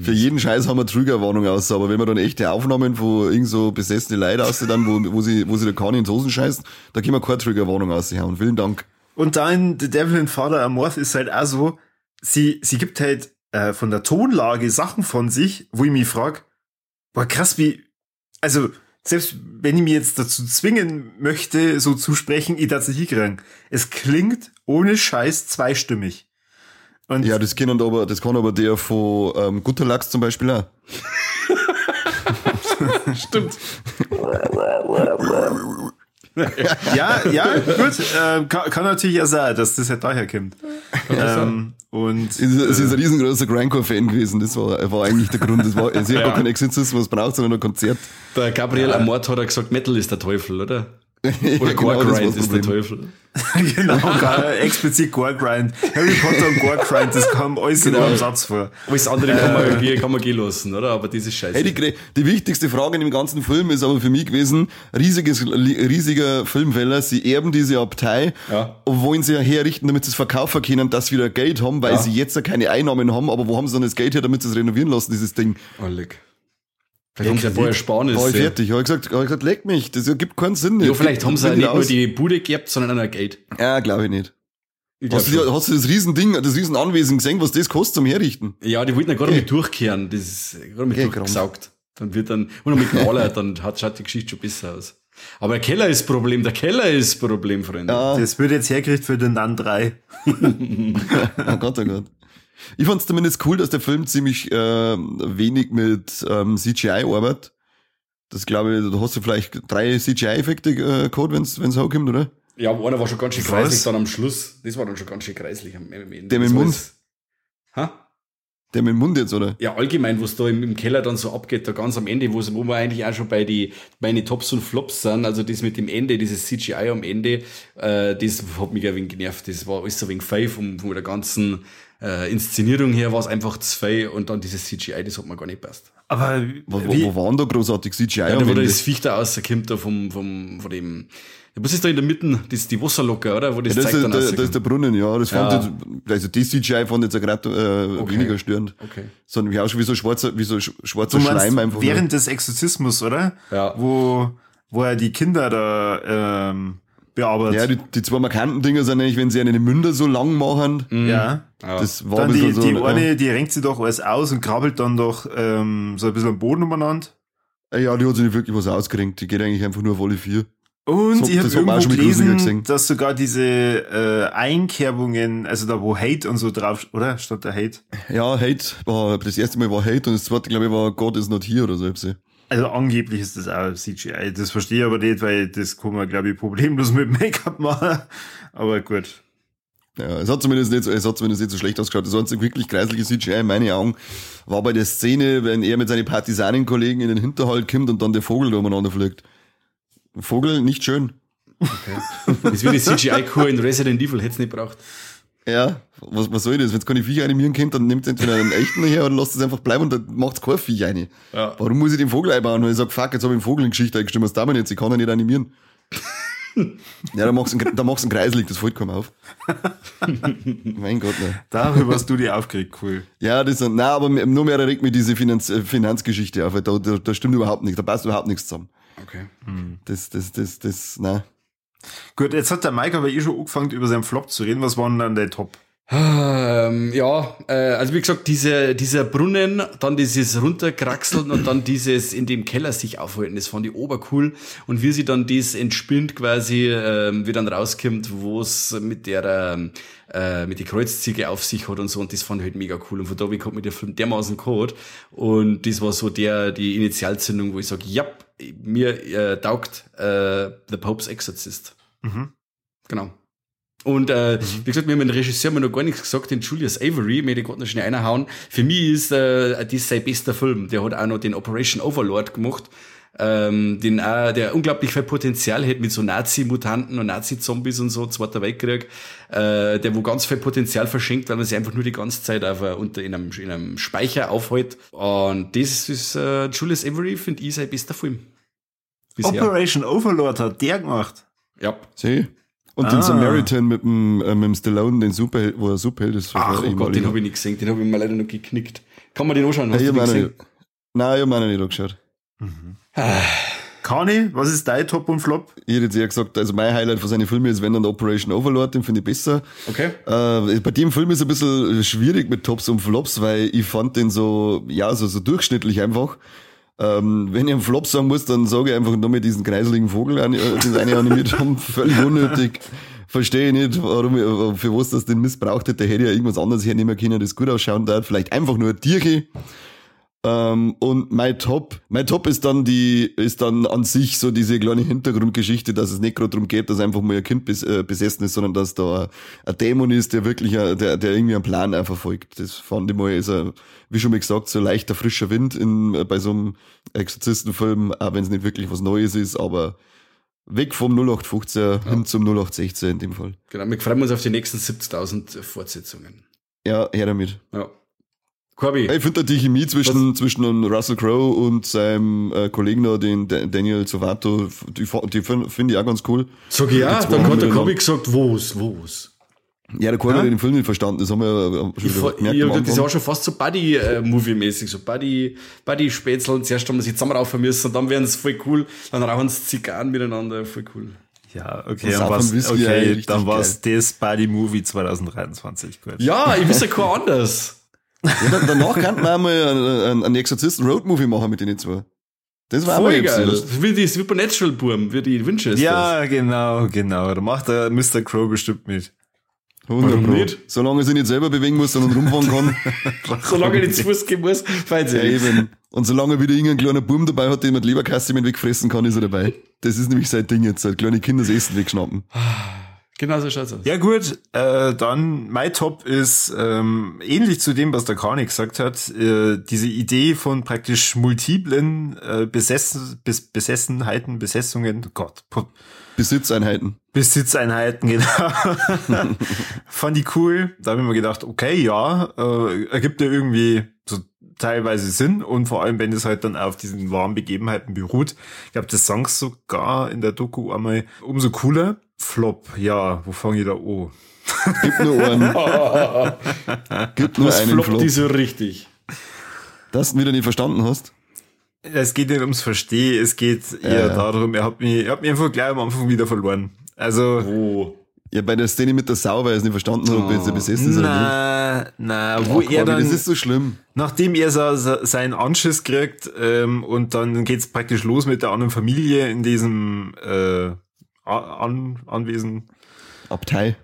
Für jeden Scheiß haben wir Triggerwarnung aus, aber wenn man dann echte Aufnahmen von irgend so besessene Leute aus, dann, wo, wo sie, wo sie der Kani ins Hosen scheißt, da können wir keine Triggerwarnung aushauen. Vielen Dank. Und da in The Devil in Father Amorth ist halt auch so, sie, sie gibt halt äh, von der Tonlage Sachen von sich, wo ich mich frag, boah, krass, wie, also, selbst wenn ich mich jetzt dazu zwingen möchte, so zu sprechen, ich darf es nicht hinkriegen. Es klingt ohne Scheiß zweistimmig. Und ja, das kann aber, das kann aber der von ähm, Gutterlachs zum Beispiel auch. Stimmt. ja, ja, gut. Äh, kann, kann, natürlich ja sein, dass das halt daher kommt. Ähm, und, sie ist, äh, ein riesengroßer Grindcore-Fan gewesen. Das war, war eigentlich der Grund. Das war, sie hat ja. gar keinen Exorzismus braucht, sondern ein Konzert. Der Gabriel ja. Amort hat er gesagt, Metal ist der Teufel, oder? Oder Gore genau, Grind ist der Teufel. genau, explizit Gore Grind. Harry Potter und Gore Grind, das kam alles genau. in einem Satz vor. Alles andere kann man, irgendwie, kann man gehen lassen, oder? Aber das ist scheiße. Hey, die, die wichtigste Frage in dem ganzen Film ist aber für mich gewesen, riesiges, riesiger Filmfeller, sie erben diese Abtei ja. und wollen sie ja herrichten, damit sie es verkaufen können, dass sie wieder Geld haben, weil ja. sie jetzt ja keine Einnahmen haben, aber wo haben sie dann das Geld her, damit sie es renovieren lassen, dieses Ding? Alleg. Vielleicht haben sie ja vorher sparen War ich fertig. Habe ich gesagt, hab ich gesagt, leck mich, das ergibt keinen Sinn. Ja, vielleicht haben sie ja nicht aus. nur die Bude gehabt, sondern auch Geld. Ja, glaube ich nicht. Ich hast, du, hast du das Riesending, das Riesenanwesen gesehen, was das kostet zum Herrichten? Ja, die wollten ja gerade okay. mit durchkehren. Das ist gerade mit okay, durchgesaugt. Dann wird dann, und mit Maler, dann hat, schaut die Geschichte schon besser aus. Aber der Keller ist Problem, der Keller ist Problem, Freunde. Ja. Das wird jetzt hergerichtet für den NAN 3. oh Gott, oh Gott. Ich fand es zumindest cool, dass der Film ziemlich äh, wenig mit ähm, CGI arbeitet. Das glaube ich, da hast du vielleicht drei CGI-Effekte äh, gehabt, wenn es hochkommt, oder? Ja, aber einer war schon ganz schön kreislich dann am Schluss. Das war dann schon ganz schön kreislich am Ende. Der mit dem Mund? Ha? Der mit dem Mund jetzt, oder? Ja, allgemein, was da im, im, Keller dann so abgeht, da ganz am Ende, wo wir eigentlich auch schon bei die meine Tops und Flops sind, also das mit dem Ende, dieses CGI am Ende, äh, das hat mich ein wenig genervt. Das war alles so ein wenig fei von, von der ganzen äh, Inszenierung her war es einfach zwei und dann dieses CGI, das hat mir gar nicht passt. Aber wo, wo, wo waren da großartig CGI? Ja, da wo das Viech da rauskommt, da vom, vom, von dem, was ist da in der Mitte? Das ist die Wasserlocke, oder? Wo das, ja, das, ist, dann da, das ist der Brunnen, ja. Das ja. fand ich, also die CGI fand ich jetzt gerade äh, okay. weniger störend. Okay. Sondern wie auch schon wie so schwarzer, wie so schwarzer Schleim einfach. Während nur. des Exorzismus, oder? Ja. Wo, wo er die Kinder da, ähm, bearbeitet. Ja, die, die zwei markanten Dinger sind eigentlich, wenn sie einen Münder so lang machen. Mhm. Ja. Das war dann die, so, die eine, ja. die renkt sie doch alles aus und krabbelt dann doch ähm, so ein bisschen am Boden umeinander. Ja, die hat sich nicht wirklich was ausgerenkt. Die geht eigentlich einfach nur auf alle vier. Und so, ich habe irgendwo gelesen, dass sogar diese äh, Einkerbungen, also da wo Hate und so drauf, oder? Statt der Hate. Ja, Hate war, das erste Mal war Hate und das zweite, glaube ich, war God is not here oder so. Also angeblich ist das auch CGI. Das verstehe ich aber nicht, weil das kann man, glaube ich, problemlos mit Make-up machen. Aber gut. Ja, es hat zumindest nicht, so, es hat zumindest nicht so schlecht ausgeschaut. Das einzige wirklich kreisliche CGI in meinen Augen war bei der Szene, wenn er mit seinen Partisanenkollegen in den Hinterhalt kommt und dann der Vogel da umeinander fliegt. Vogel, nicht schön. Okay. Das ist wie die CGI-Kur in Resident Evil, hätte es nicht braucht. Ja, was, was soll das? Wenn es keine Viecher animieren könnt, dann nimmt entweder einen echten her oder lasst es einfach bleiben und dann macht es kein Viech rein. Ja. Warum muss ich den Vogel einbauen? Und ich sag, fuck, jetzt habe ich einen Vogel in Geschichte eingestimmt, was da man jetzt? Ich kann ihn nicht animieren. ja, dann machst du einen, machst du einen Kreislig, das fällt kaum auf. mein Gott, ne. Darüber hast du die aufgeregt, cool. Ja, das, na, aber nur mehr regt mir diese Finanz, äh, Finanzgeschichte auf, weil da, da, da stimmt überhaupt nichts, da passt überhaupt nichts zusammen. Okay. Hm. Das, das, das, das, na. Gut, jetzt hat der Mike aber eh schon angefangen, über seinen Flop zu reden. Was waren dann der Top? Ähm, ja, äh, also wie gesagt, diese, dieser Brunnen, dann dieses Runterkraxeln und dann dieses in dem Keller sich aufhalten, das fand ich obercool. Und wie sie dann das entspinnt quasi, ähm, wie dann rauskommt, wo es mit der äh, mit die Kreuzziege auf sich hat und so, und das fand ich halt mega cool. Und von da wie kommt mir der Film dermaßen Code. Und das war so der, die Initialzündung, wo ich sage, ja, mir äh, taugt äh, The Pope's Exorcist. Mhm. Genau. Und äh, mhm. wie gesagt, wir haben den Regisseur mir noch gar nichts gesagt, den Julius Avery, mir den gerade noch schnell reinhauen. Für mich ist äh, das sein bester Film. Der hat auch noch den Operation Overlord gemacht, ähm, den auch, der unglaublich viel Potenzial hat mit so Nazi-Mutanten und Nazi-Zombies und so, Zweiter Weltkrieg, äh, der wo ganz viel Potenzial verschenkt, weil man sich einfach nur die ganze Zeit auf, unter, in, einem, in einem Speicher aufhält. Und das ist äh, Julius Avery, finde ich, sein bester Film. Bisher. Operation Overlord hat der gemacht. Ja. Sieh. Und ah. den Samaritan mit dem, äh, mit dem Stallone, den Superheld, wo er Superheld ist. Ach oh Gott, den habe ich nicht gesehen, den habe ich mir leider noch geknickt. Kann man den anschauen? Hast ja, du den gesehen? Nein, ich habe meine nicht angeschaut. Mhm. Ah. Kani, was ist dein Top und Flop? Ich hätte jetzt eher gesagt, also mein Highlight von seinen Filmen ist wenn dann Operation Overlord, den finde ich besser. Okay. Äh, bei dem Film ist es ein bisschen schwierig mit Tops und Flops, weil ich fand den so, ja, so, so durchschnittlich einfach. Ähm, wenn ich einen Flop sagen muss, dann sage ich einfach nur mit diesen kreiseligen Vogel, den sie eine animiert haben, völlig unnötig. Verstehe ich nicht, warum, ich, für was das den missbraucht hätte. Hätte ja irgendwas anderes hernehmen können, das gut ausschauen darf. Vielleicht einfach nur ein Tierchen. Ähm, und mein Top, mein Top ist dann die, ist dann an sich so diese kleine Hintergrundgeschichte, dass es nicht gerade darum geht, dass einfach mal ein Kind bes, äh, besessen ist, sondern dass da ein Dämon ist, der wirklich, ein, der, der irgendwie einen Plan einfach folgt. Das fand ich mal, ist ein, wie schon mal gesagt, so leichter frischer Wind in, bei so einem Exorzistenfilm, auch wenn es nicht wirklich was Neues ist, aber weg vom 0815 ja. hin zum 0816 in dem Fall. Genau, wir freuen uns auf die nächsten 70.000 Fortsetzungen. Ja, her damit. Ja. Corby. Ich finde die Chemie zwischen, zwischen Russell Crowe und seinem äh, Kollegen da, den Daniel Zovato, die, die finde ich auch ganz cool. Sag ich ja, dann hat der Corby gesagt, wo's, wo's. Ja, der Corby ja? hat den Film nicht verstanden, das haben wir ja schon ich gemerkt. Ich, das ist auch schon fast so Buddy-Movie-mäßig, so Buddy, Buddy-Spätzl. Zuerst haben wir sich zusammenraufen müssen, dann werden es voll cool, dann rauchen sie Zigarren miteinander, voll cool. Ja, okay, dann war's, okay, dann war's das Buddy Movie 2023. Gut. Ja, ich wüsste kein anders. Ja, danach könnten wir einmal einen, einen Exorzisten Road Movie machen mit den zwei. Das war Voll geil. Das wie die Supernatural Burm, wie die Winchester. Ja, genau, genau. Da macht der Mr. Crow bestimmt mit. 100 Warum nicht? Solange er sich nicht selber bewegen muss, sondern rumfahren kann. solange er nicht zu Fuß gehen muss, fein ja, eben. Und solange er wieder irgendein kleiner Burm dabei hat, den man die Leberkasse mit wegfressen kann, ist er dabei. Das ist nämlich sein Ding jetzt, halt kleine Kinder das Essen wegschnappen. Genau so schaut's aus. Ja gut, äh, dann mein Top ist ähm, ähnlich zu dem, was der Kani gesagt hat. Äh, diese Idee von praktisch multiplen äh, Besessen, Bes Besessenheiten, Besessungen, Gott. Besitzeinheiten. Besitzeinheiten, genau. Fand ich cool. Da habe ich mir gedacht, okay, ja, äh, ergibt ja irgendwie so teilweise Sinn und vor allem, wenn es halt dann auf diesen wahren Begebenheiten beruht. Ich glaube, das sagst sogar in der Doku einmal umso cooler. Flop, ja, wo fange ich da an? Gibt nur einen. Gibt nur Was einen Flop. die so richtig. Dass du wieder nicht verstanden hast? Es geht nicht ums Verstehen, es geht eher ja. darum, er hat mich, er hat mich einfach gleich am Anfang wieder verloren. Also. Wo? Ja, bei der Szene mit der Sau, weil er es nicht verstanden hat, ob er jetzt besessen ist na, oder nicht. Na, wo oh, er dann. Das ist so schlimm. Nachdem er so, so seinen Anschiss kriegt, ähm, und dann geht's praktisch los mit der anderen Familie in diesem, äh, an, Anwesen. Abtei.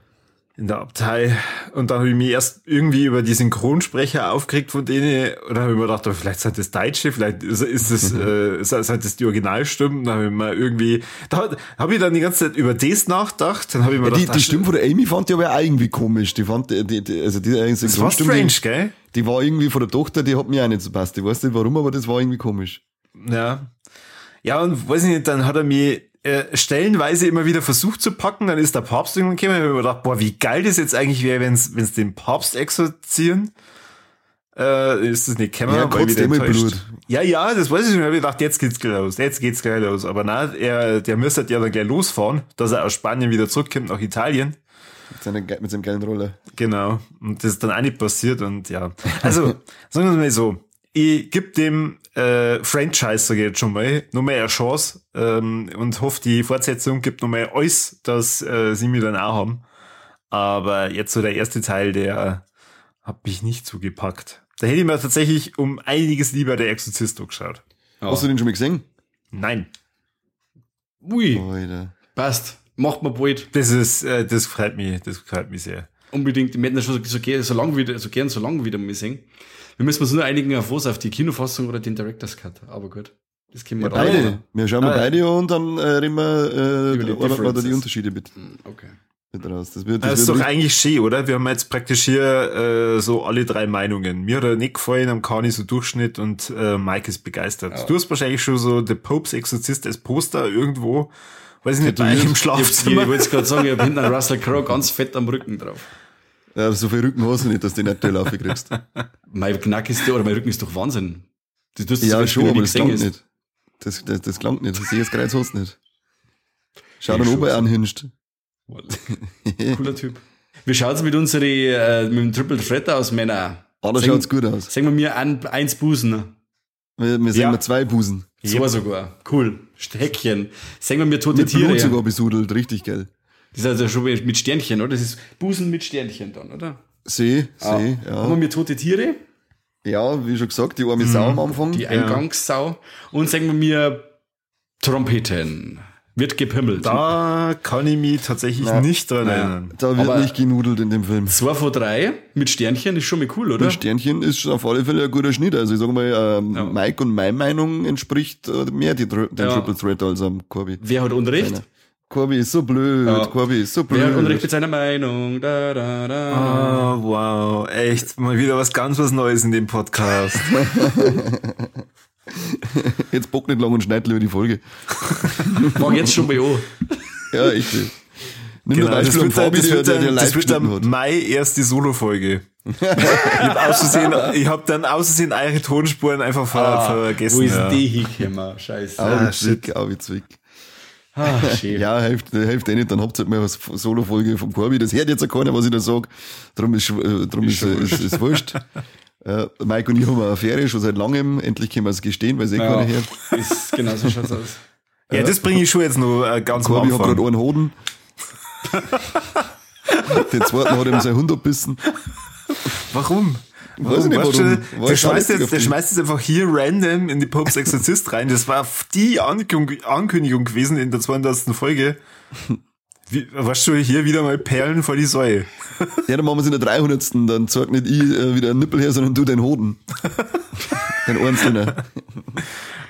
In der Abtei. Und dann habe ich mich erst irgendwie über die Synchronsprecher aufgeregt von denen. Und dann habe ich mir gedacht, vielleicht sind das Deutsche, vielleicht ist, ist das, mhm. äh, sind das die Originalstimmen. Dann habe ich mir irgendwie, da habe ich dann die ganze Zeit über das nachgedacht. Dann habe ich mir ja, gedacht, die, die Stimme von der Amy fand ich aber auch irgendwie komisch. Die fand, die, die also die Das war strange, die, gell? Die war irgendwie von der Tochter, die hat mir auch nicht so passt. Ich weiß nicht warum, aber das war irgendwie komisch. Ja. Ja, und weiß ich nicht, dann hat er mich äh, stellenweise immer wieder versucht zu packen, dann ist der Papst irgendwann gekommen, ich habe mir gedacht, boah, wie geil das jetzt eigentlich wäre, wenn es den Papst exorzieren. Äh, ist das nicht gekommen, ja, weil wieder Blut. Ja, ja, das weiß ich schon. Ich habe gedacht, jetzt geht's gleich los, jetzt geht's gleich los. Aber na, er, der müsste ja dann gleich losfahren, dass er aus Spanien wieder zurückkommt nach Italien. Mit, seiner, mit seinem geilen Roller. Genau. Und das ist dann auch nicht passiert und ja. Also, sagen wir mal so, ich gebe dem äh, Franchise, sage ich jetzt schon mal, noch mehr eine Chance ähm, und hoffe, die Fortsetzung gibt noch mehr alles, dass äh, sie mir dann auch haben. Aber jetzt so der erste Teil, der hat mich nicht zugepackt. Da hätte ich mir tatsächlich um einiges lieber der Exorzist geschaut. Ja. Hast du den schon mal gesehen? Nein. Ui. Alter. Passt. Macht man bald. Das ist, äh, das freut mich, das freut mich sehr. Unbedingt. Hätten das schon so, so, so lange wieder, so gern so lange wieder mal sehen. Wir müssen uns nur einigen auf was, auf die Kinofassung oder den Director's Cut. Aber gut. Das können wir ja, beide. Wir schauen mal ah, beide an und dann äh, reden wir äh, die, oder, oder die Unterschiede mit. Hm, okay. Mit raus. Das, wird, das, das ist doch eigentlich schön, oder? Wir haben jetzt praktisch hier äh, so alle drei Meinungen. Mir hat er nicht gefallen, am Kani so Durchschnitt und äh, Mike ist begeistert. Ja. Du hast wahrscheinlich schon so The Pope's Exorzist als Poster irgendwo, weiß ich nicht, bei im Schlafzimmer. Ich, ich wollte gerade sagen, ich habe hinten einen Russell Crowe ganz fett am Rücken drauf. Ja, so viel Rücken hast du nicht, dass du den nicht laufen kriegst. mein Knack ist, oder mein Rücken ist doch Wahnsinn. Du tust ja, schon, aber das klangt nicht. Das, das, das klangt nicht. Das sehe jetzt Kreuz hast nicht. Schau dann, ob er anhinscht. Cooler Typ. Wie schaut's mit unseren, äh, mit dem Triple Threat aus, Männer? Ah, da schaut's gut aus. Sagen wir mir ein, eins Busen. Wir, wir sagen ja. wir zwei Busen. So sogar. Cool. Häkchen. Sagen wir mir tote mit Tiere. Blut sogar besudelt, richtig geil. Das ist also schon mit Sternchen, oder? Das ist Busen mit Sternchen dann, oder? See, ah. See, ja. Haben wir mir tote Tiere? Ja, wie schon gesagt, die arme Sau am mhm. Anfang. Die Eingangssau. Und sagen wir mir Trompeten. Wird gepimmelt. Da kann ich mich tatsächlich Nein. nicht dran erinnern. Da wird Aber nicht genudelt in dem Film. Zwei von drei mit Sternchen ist schon mal cool, oder? Mit Sternchen ist auf alle Fälle ein guter Schnitt. Also ich sag mal, ähm, ja. Mike und meine Meinung entspricht äh, mehr die, den ja. Triple Threat als am Corby. Wer hat Unrecht? Seine. Corby ist so blöd, ja. Corby ist so blöd. Wer hat Unrecht mit seiner Meinung? Da, da, da. Oh, wow, echt, mal wieder was ganz was Neues in dem Podcast. Jetzt bock nicht lang und schneid lieber die Folge. Mach jetzt schon bei an. Ja, ich will. Nimm genau, das wird, Fabi, das wird, der, der das wird am Mai erst die Solo-Folge. ich habe ich hab dann außersehen eure Tonspuren einfach ver ah, vergessen. Wo ist ja. die hingekommen? Scheiße. Ah, Zwick, Ah, ja, hilft, hilft eh nicht, dann habt ihr halt mal was Solo-Folge vom Corby. Das hört jetzt auch keiner, was ich da sag. Darum ist, äh, darum ist, ist, ist, ist wurscht. Äh, Mike und ich haben eine Affäre schon seit langem. Endlich können wir es gestehen, weil es eh ja, keiner hört. Ist, genau so schaut's aus. Ja, das bringe ich schon jetzt noch äh, ganz Corby am Anfang. hat gerade einen Hoden. Den zweiten hat ihm sein Hund abbissen. Warum? Weiß ich nicht, warum. Der, schmeißt jetzt, der schmeißt jetzt einfach hier random in die Popes Exorzist rein. Das war die Ankündigung gewesen in der 200. Folge. Wie, was du hier wieder mal Perlen vor die Säue? Ja, dann machen wir es in der 300. Dann zeigt nicht ich äh, wieder einen Nippel her, sondern du den Hoden. den einzelnen.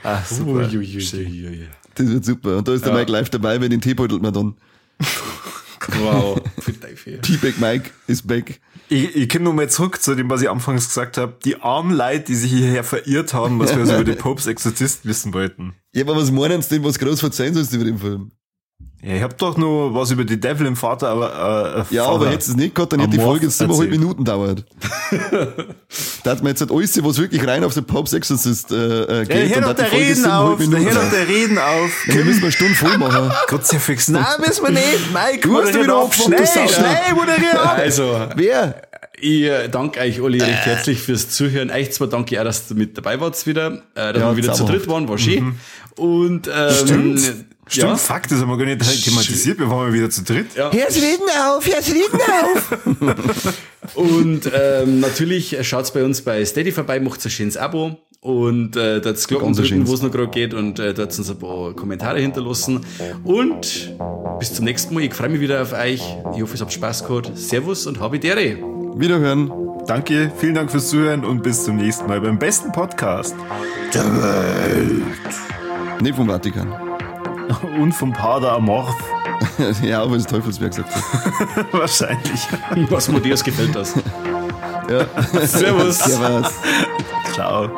Ach, super. Ui, ui, ui, das wird super. Und da ist der ja. Mike live dabei, wenn den Tee beutelt man dann. Wow. T-Back Mike ist back. Ich, ich komme nochmal zurück zu dem, was ich anfangs gesagt habe. Die armen Leute, die sich hierher verirrt haben, was wir so über den Popes Exorzist wissen wollten. Ja, aber was meinen Sie denn, was groß verzeihen sollst über den Film? Ja, ich hab doch nur was über die Devil im Vater, aber äh, Ja, Vater aber hättest du es nicht gehabt, dann hätte die Folge jetzt siebeneinhalb Minuten dauert. da hat man jetzt halt alles, was wirklich rein auf den Pops Exorcist äh, äh, geht. Ja, hör doch der Reden auf, der hör doch der Reden auf. Ja, wir müssen eine Stunde voll machen. Kruzifix. Nein, müssen wir nicht. Mike, du hast wieder auf, schnell, schnell, moderier ab. Also. Wer? Ich äh, danke euch alle recht herzlich fürs Zuhören. Euch zwar danke ich auch, dass ihr mit dabei wart wieder, äh, dass ja, wir wieder zu dritt waren, war schön. Mhm. Und ähm, Stimmt. Stimmt, ja? fuck, das haben wir gar nicht thematisiert, wir waren wieder zu dritt. Ja. Hör's reden auf, hör's reden auf. und ähm, natürlich schaut's bei uns bei Steady vorbei, macht ein schönes Abo und äh, das Glocken drücken, wo es noch gerade geht und äh, dort uns ein paar Kommentare hinterlassen. Und bis zum nächsten Mal. Ich freue mich wieder auf euch. Ich hoffe, es habt Spaß gehabt. Servus und Habidere. Wiederhören. Danke, vielen Dank fürs Zuhören und bis zum nächsten Mal beim besten Podcast der Welt. Nee, vom Vatikan. Und vom Pader Amorth. ja, aber das Teufelsberg sagt er. Wahrscheinlich. Was Matthias gefällt das. ja. Servus. Servus. Ciao.